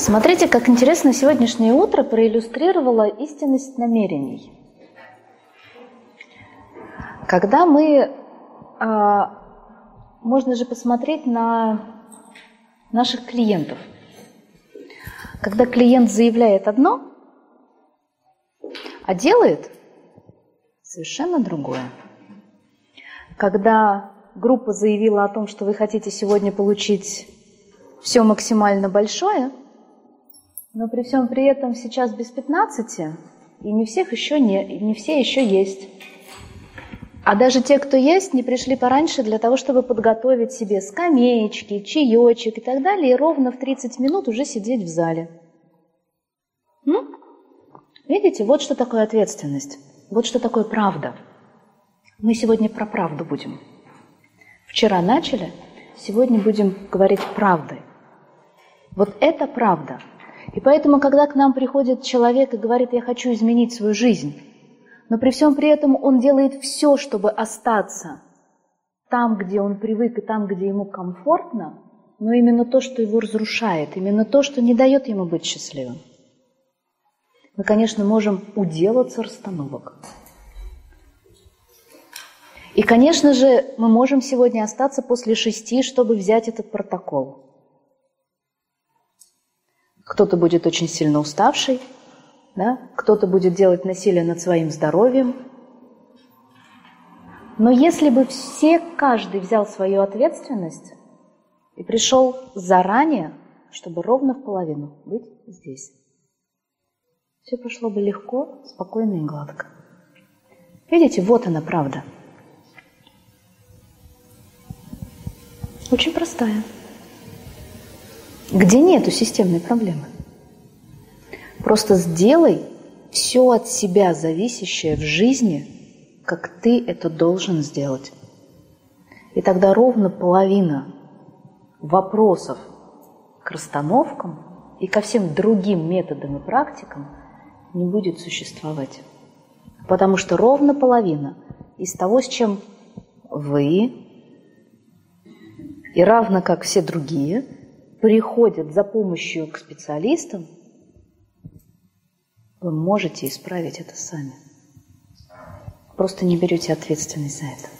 Смотрите, как интересно сегодняшнее утро проиллюстрировало истинность намерений. Когда мы, а, можно же посмотреть на наших клиентов. Когда клиент заявляет одно, а делает совершенно другое. Когда группа заявила о том, что вы хотите сегодня получить все максимально большое, но при всем при этом сейчас без 15, и не всех еще не, не все еще есть. А даже те, кто есть, не пришли пораньше для того, чтобы подготовить себе скамеечки, чаечек и так далее, и ровно в 30 минут уже сидеть в зале. М? Видите, вот что такое ответственность, вот что такое правда. Мы сегодня про правду будем. Вчера начали, сегодня будем говорить правдой. Вот это правда. И поэтому, когда к нам приходит человек и говорит, я хочу изменить свою жизнь, но при всем при этом он делает все, чтобы остаться там, где он привык и там, где ему комфортно, но именно то, что его разрушает, именно то, что не дает ему быть счастливым. Мы, конечно, можем уделаться расстановок. И, конечно же, мы можем сегодня остаться после шести, чтобы взять этот протокол. Кто-то будет очень сильно уставший, да? кто-то будет делать насилие над своим здоровьем. Но если бы все, каждый взял свою ответственность и пришел заранее, чтобы ровно в половину быть здесь, все прошло бы легко, спокойно и гладко. Видите, вот она правда. Очень простая. Где нету системной проблемы. Просто сделай все от себя зависящее в жизни, как ты это должен сделать. И тогда ровно половина вопросов к расстановкам и ко всем другим методам и практикам не будет существовать. Потому что ровно половина из того, с чем вы, и равно как все другие, приходят за помощью к специалистам – вы можете исправить это сами. Просто не берете ответственность за это.